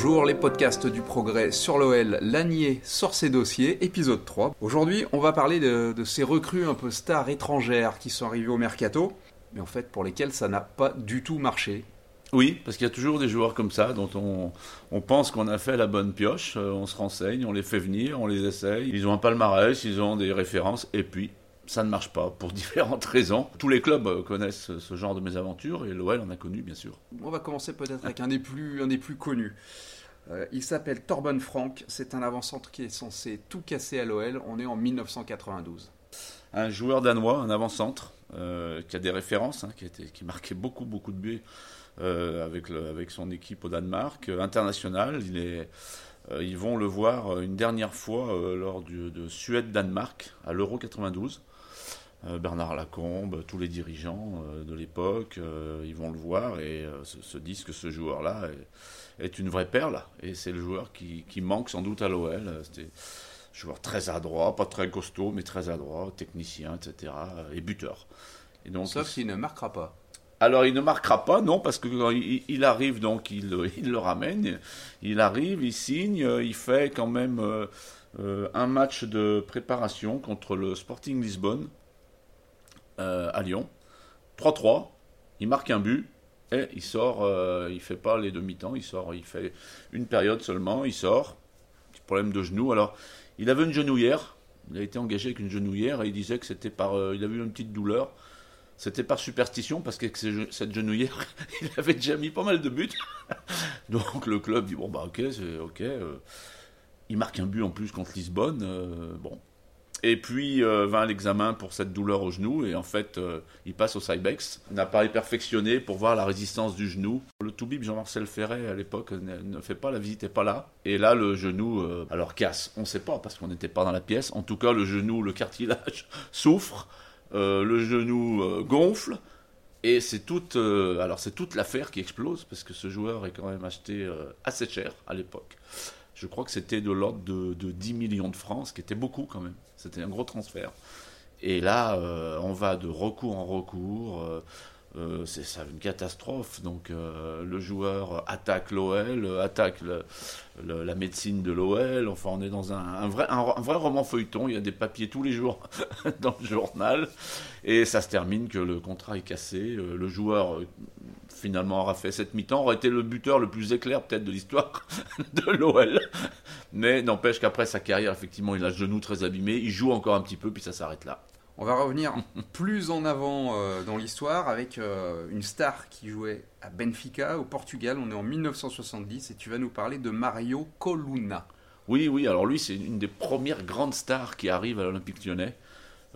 Bonjour les podcasts du progrès sur l'OL, Lanier sort ses dossiers, épisode 3. Aujourd'hui on va parler de, de ces recrues un peu stars étrangères qui sont arrivées au mercato, mais en fait pour lesquelles ça n'a pas du tout marché. Oui, parce qu'il y a toujours des joueurs comme ça dont on, on pense qu'on a fait la bonne pioche, euh, on se renseigne, on les fait venir, on les essaye. Ils ont un palmarès, ils ont des références, et puis ça ne marche pas pour différentes raisons. Tous les clubs euh, connaissent ce genre de mésaventures, et l'OL en a connu bien sûr. On va commencer peut-être avec un des plus, un des plus connus. Euh, il s'appelle Torben Frank, c'est un avant-centre qui est censé tout casser à l'OL, on est en 1992. Un joueur danois, un avant-centre, euh, qui a des références, hein, qui, marquait beaucoup beaucoup de buts euh, avec, le- avec son équipe au Danemark, international. Il est, ils vont le voir euh, une dernière fois euh, lors du- de Suède-Danemark à l'Euro 92. Euh, Bernard Lacombe, tous les dirigeants euh, de l'époque, euh, ils vont le voir et euh, se, se disent que ce joueur-là est, une vraie perle. Et c'est le joueur qui, qui manque sans doute à l'OL. Euh, C'était un joueur très adroit, pas très costaud, mais très adroit, technicien, etc. euh, Et buteur. Et donc, Sauf il- qu'il ne marquera pas. Alors il ne marquera pas, non, parce que quand il, arrive, donc il, le ramène, il arrive, il signe, il fait quand même euh, euh, un match de préparation contre le Sporting Lisbonne euh, à Lyon, 3-3, il marque un but et il sort, euh, il fait pas les demi-temps, il sort, il fait une période seulement, il sort, petit problème de genou, alors il avait une genouillère, il a été engagé avec une genouillère et il disait que c'était par, il avait une petite douleur. C'était par superstition parce ces- cette genouillère, il avait déjà mis pas mal de buts. Donc le club dit bon bah ok, c'est ok. euh, il marque un but en plus contre Lisbonne. euh, bon. Et puis euh, vint l'examen pour cette douleur au genou et en fait il passe au Cybex, un appareil perfectionné pour voir la résistance du genou. Le Toubib Jean-Marcel Ferret à l'époque ne, fait pas la visite, n'est pas là. Et là le genou alors casse, on ne sait pas parce qu'on n'était pas dans la pièce. En tout cas le genou, le cartilage souffre. Euh, le genou euh, gonfle et c'est toute, euh, alors c'est toute l'affaire qui explose parce que ce joueur est quand même acheté assez cher à l'époque. Je crois que c'était de l'ordre de, de 10 millions de francs, ce qui était beaucoup quand même. C'était un gros transfert. Et là, on va de recours en recours. Euh, c'est ça une catastrophe. Donc euh, le joueur attaque l'OL, euh, attaque la médecine de l'OL. Enfin, on est dans un, vrai, roman feuilleton. Il y a des papiers tous les jours dans le journal. Et ça se termine que le contrat est cassé. Le joueur, finalement, aura fait cette mi-temps, aurait été le buteur le plus éclair peut-être de l'histoire de l'OL. Mais n'empêche qu'après sa carrière, effectivement, il a le genou très abîmé. Il joue encore un petit peu, puis ça s'arrête là. On va revenir plus en avant euh, dans l'histoire avec euh, une star qui jouait à Benfica au Portugal. On est en 1970 et tu vas nous parler de Mario Coluna. Oui, oui, alors lui, c'est une des premières grandes stars qui arrivent à l'Olympique lyonnais.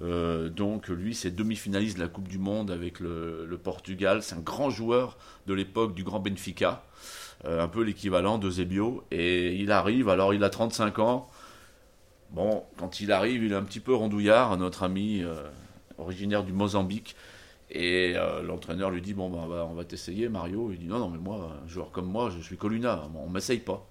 Euh, donc lui, c'est demi-finaliste de la Coupe du Monde avec le, Portugal. C'est un grand joueur de l'époque du grand Benfica, un peu l'équivalent de. Et il arrive, alors il a 35 ans. Bon, quand il arrive, il est un petit peu rondouillard, notre ami euh, originaire du Mozambique. Et euh, l'entraîneur lui dit Bon, ben, on va, t'essayer, Mario. Il dit Non, non, mais moi, un joueur comme moi, je suis Coluna, on m'essaye pas.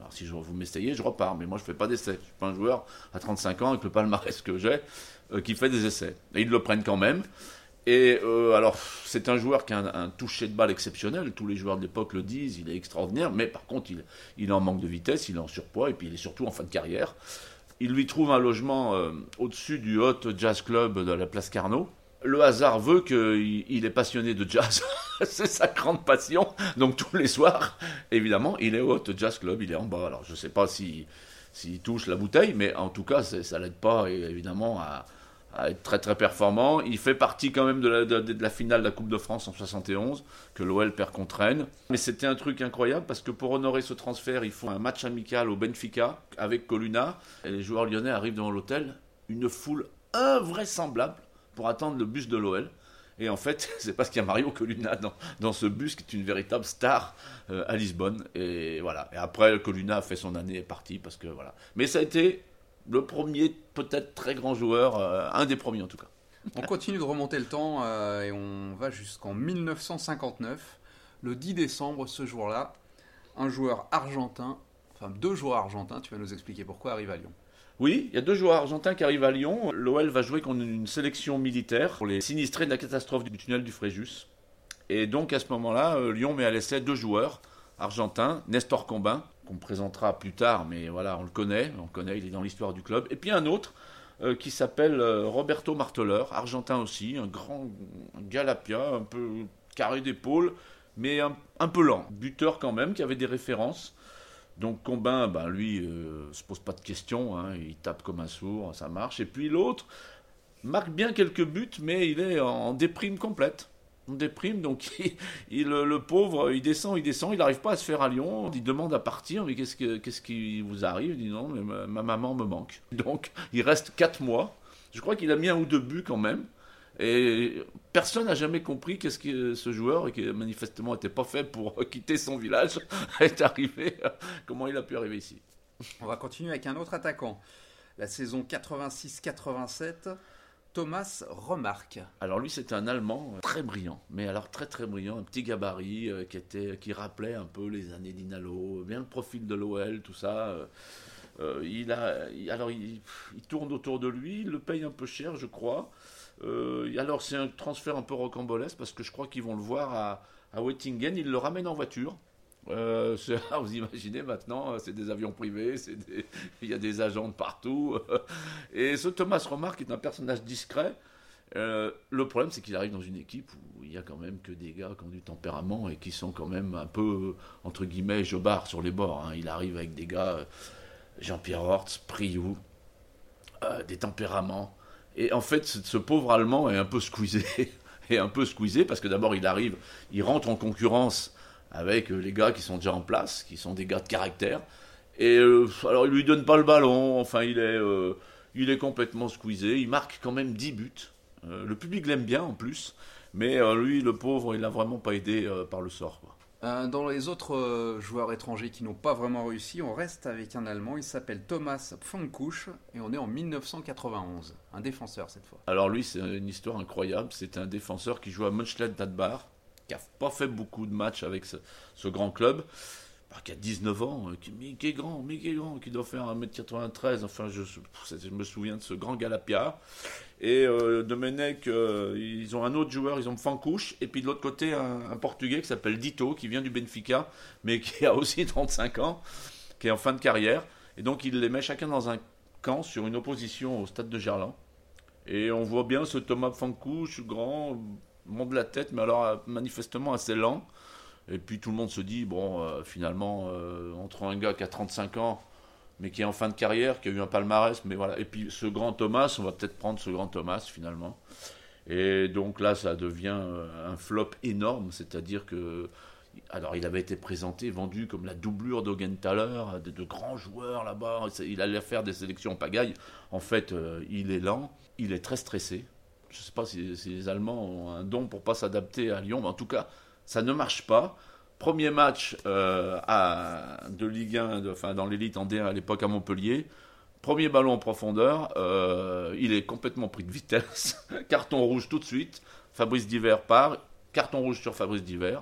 Alors si je, vous m'essayez, je repars, mais moi je fais pas d'essais. Je suis pas un joueur à 35 ans avec le palmarès que j'ai euh, qui fait des essais. Et ils le prennent quand même. Et euh, alors c'est un joueur qui a un, un toucher de balle exceptionnel. Tous les joueurs de l'époque le disent. Il est extraordinaire, mais par contre il, il en manque de vitesse, il est en surpoids et puis il est surtout en fin de carrière. Il lui trouve un logement euh, au-dessus du Hot Jazz Club de la place Carnot. Le hasard veut qu'il il est passionné de jazz. c'est sa grande passion. Donc tous les soirs, évidemment, il est au Hot Jazz Club, il est en bas. Alors je ne sais pas s'il s'il touche la bouteille, mais en tout cas, ça l'aide pas évidemment à, à être très très performant. Il fait partie quand même de la, de- de la finale de la Coupe de France en 71, que l'OL perd contre Rennes. Mais c'était un truc incroyable parce que pour honorer ce transfert, ils font un match amical au Benfica avec Coluna. Et les joueurs lyonnais arrivent devant l'hôtel, une foule invraisemblable pour attendre le bus de l'OL. Et en fait, c'est parce qu'il y a Mario Coluna dans, dans ce bus qui est une véritable star euh, à Lisbonne. Et voilà. Et après, Coluna a fait son année et est parti parce que voilà. Mais ça a été le premier, peut-être très grand joueur, euh, un des premiers en tout cas. On continue de remonter le temps euh, et on va jusqu'en 1959. Le 10 décembre, ce jour-là, un joueur argentin, enfin deux joueurs argentins, tu vas nous expliquer pourquoi, arrive à Lyon. Oui, il y a deux joueurs argentins qui arrivent à Lyon. L'OL va jouer contre une sélection militaire pour les sinistrés de la catastrophe du tunnel du Fréjus. Et donc à ce moment-là, euh, Lyon met à l'essai deux joueurs argentins, Nestor Combin, qu'on présentera plus tard, mais voilà, on le connaît, on connaît, il est dans l'histoire du club. Et puis un autre euh, qui s'appelle euh, Roberto Marteleur, argentin aussi, un grand galapia, un peu carré d'épaule, mais un, un peu lent, buteur quand même, qui avait des références. Donc Combin, ben, lui, euh, se pose pas de questions, hein, il tape comme un sourd, ça marche. Et puis l'autre marque bien quelques buts, mais il est en déprime complète. En déprime, donc il, le, pauvre, il descend, il descend, il n'arrive pas à se faire à Lyon. Il demande à partir, mais qu'est-ce, que, qu'est-ce qui vous arrive? Il dit non, mais ma, ma maman me manque. Donc il reste 4 mois. Je crois qu'il a mis un ou deux buts quand même. Et personne n'a jamais compris qu'est-ce que ce joueur, qui manifestement n'était pas fait pour quitter son village, est arrivé. Comment il a pu arriver ici? On va continuer avec un autre attaquant. La saison 86-87, Thomas Remarque. Alors lui, c'était un Allemand euh, très brillant, mais alors très très brillant, un petit gabarit euh, qui était, qui rappelait un peu les années d'Inalo, bien le profil de l'OL, tout ça. euh, il a, alors il, tourne autour de lui, il le paye un peu cher, je crois. Alors c'est un transfert un peu rocambolesque parce que je crois qu'ils vont le voir à, à Wettingen, ils le ramènent en voiture. Euh, vous imaginez maintenant, euh, c'est des avions privés, il y a des agents de partout. Et ce Thomas Remarque est un personnage discret. Euh, le problème, c'est qu'il arrive dans une équipe où il y a quand même que des gars qui ont du tempérament et qui sont quand même un peu, entre guillemets, jobards sur les bords. hein. Il arrive avec des gars, euh, Jean-Pierre Hortz, Priou, des tempéraments. Et en fait, ce pauvre Allemand est un peu squeezé. est un peu squeezé parce que d'abord, il arrive, il rentre en concurrence avec euh, les gars qui sont déjà en place, qui sont des gars de caractère. Et euh, alors, il lui donne pas le ballon. Enfin, il est, euh, il est complètement squeezé. Il marque quand même 10 buts. Euh, le public l'aime bien en plus. Mais lui, le pauvre, il n'a vraiment pas aidé par le sort. Quoi. Dans les autres joueurs étrangers qui n'ont pas vraiment réussi, on reste avec un Allemand, il s'appelle Thomas Pfannkuch et on est en 1991. Un défenseur cette fois. Alors lui, c'est une histoire incroyable. C'est un défenseur qui joue à Mönchengladbach, qui a pas fait beaucoup de matchs avec ce, grand club, bah, qui a 19 ans, euh, qui, mais qui est grand, mais qui est grand, qui doit faire 1m93. Enfin, je, me souviens de ce grand Galapia. Et euh, Domenech, euh, ils ont un autre joueur, ils ont Fancouche, et puis de l'autre côté, un, un Portugais qui s'appelle Dito, qui vient du Benfica, mais qui a aussi 35 ans, qui est en fin de carrière. Et donc, il les met chacun dans un camp sur une opposition au stade de Gerland. Et on voit bien ce Thomas Fancouche, grand, monte la tête, mais alors euh, manifestement assez lent. Et puis tout le monde se dit, bon, euh, finalement, euh, entre un gars qui a 35 ans, mais qui est en fin de carrière, qui a eu un palmarès, mais voilà. Et puis ce grand Thomas, on va peut-être prendre ce grand Thomas finalement. Et donc là, ça devient euh, un flop énorme, c'est-à-dire que. Alors, il avait été présenté, vendu comme la doublure d'Augenthaler, de, de grands joueurs là-bas. Il allait faire des sélections en pagaille. En fait, il est lent, il est très stressé. Je ne sais pas si, les Allemands ont un don pour pas s'adapter à Lyon, mais en tout cas, ça ne marche pas. Premier match euh, de Ligue 1, de- enfin dans l'élite en D1 à l'époque à Montpellier. Premier ballon en profondeur, euh, il est complètement pris de vitesse. Carton rouge tout de suite. Fabrice Diver part. Carton rouge sur Fabrice Diver,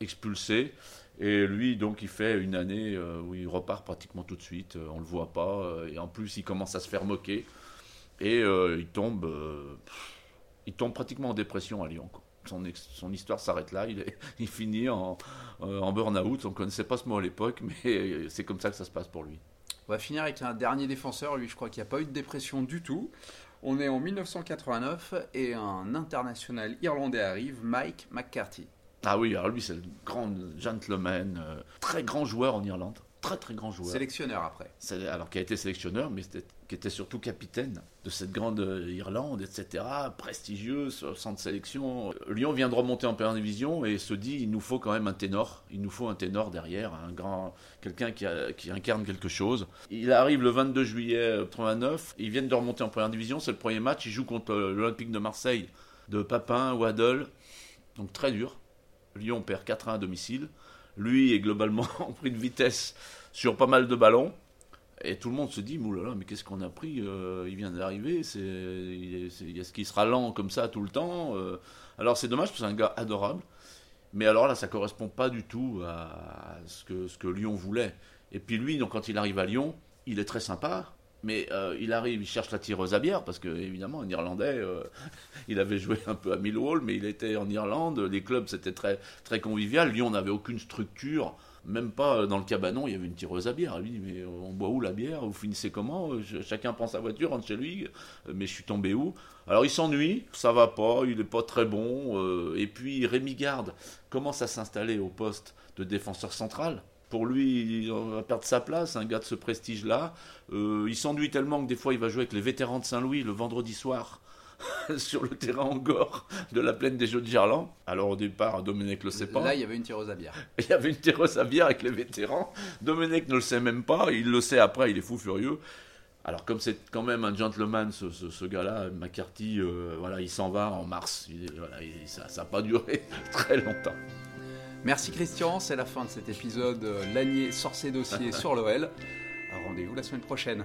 expulsé. Et lui, donc, il fait une année euh, où il repart pratiquement tout de suite. on le voit pas. et en plus, il commence à se faire moquer. Et euh, il tombe, euh, il tombe pratiquement en dépression à Lyon. quoi. Son, histoire s'arrête là. Il, est, il finit en, euh, en burn-out. On connaissait pas ce mot à l'époque, mais c'est comme ça que ça se passe pour lui. On va finir avec un dernier défenseur, lui je crois qu'il n'y a pas eu de dépression du tout. On est en 1989 et un international irlandais arrive, Mike McCarthy. Ah oui, alors lui, c'est le grand gentleman, très grand joueur en Irlande. Très très grand joueur. Sélectionneur après. Alors qui a été sélectionneur, mais qui était surtout capitaine de cette grande Irlande, etc., prestigieuse, centre de sélection. Lyon vient de remonter en première division et se dit il nous faut quand même un ténor, il nous faut un ténor derrière, un grand, quelqu'un qui, qui, incarne quelque chose. Il arrive le 22 juillet 89, ils viennent de remonter en première division, c'est le premier match, ils jouent contre l'Olympique de Marseille de Papin, Waddle, donc très dur. Lyon perd 4-1 à domicile. Lui est globalement en pris de vitesse sur pas mal de ballons. Et tout le monde se dit, moulala, mais qu'est-ce qu'on a pris euh, Il vient d'arriver, c'est, est-ce qu'il sera lent comme ça tout le temps euh? Alors c'est dommage, parce que c'est un gars adorable. Mais alors là, ça correspond pas du tout à ce que, ce que Lyon voulait. Et puis lui, donc, quand il arrive à Lyon, il est très sympa, mais euh, il arrive, il cherche la tireuse à bière, parce que évidemment, un Irlandais, il avait joué un peu à Millwall, mais il était en Irlande, les clubs c'était très, très convivial. Lyon n'avait aucune structure même pas euh, dans le cabanon, il y avait une tireuse à bière. Dit Mais on boit où la bière? Vous finissez comment? Chacun prend sa voiture, rentre chez lui. Euh, mais je suis tombé où? Alors il s'ennuie, ça va pas, il est pas très bon. Euh, et puis Rémi Garde commence à s'installer au poste de défenseur central. Pour lui, il va perdre sa place, un gars de ce prestige-là. il s'ennuie tellement que des fois, il va jouer avec les vétérans de Saint-Louis le vendredi soir. sur le terrain en gore de la plaine des Jeux de Gerland. Alors au départ, Dominique le sait pas. Là, il y avait une tireuse à bière. Il y avait une tireuse à bière avec les vétérans. Dominique ne le sait même pas. Il le sait après, il est fou furieux. Alors comme c'est quand même un gentleman, ce, gars-là, McCarthy, euh, voilà, il s'en va en mars. ça n'a pas duré très longtemps. Merci Christian, c'est la fin de cet épisode euh, Lanier sort ses dossiers sur l'OL. Rendez-vous la semaine prochaine.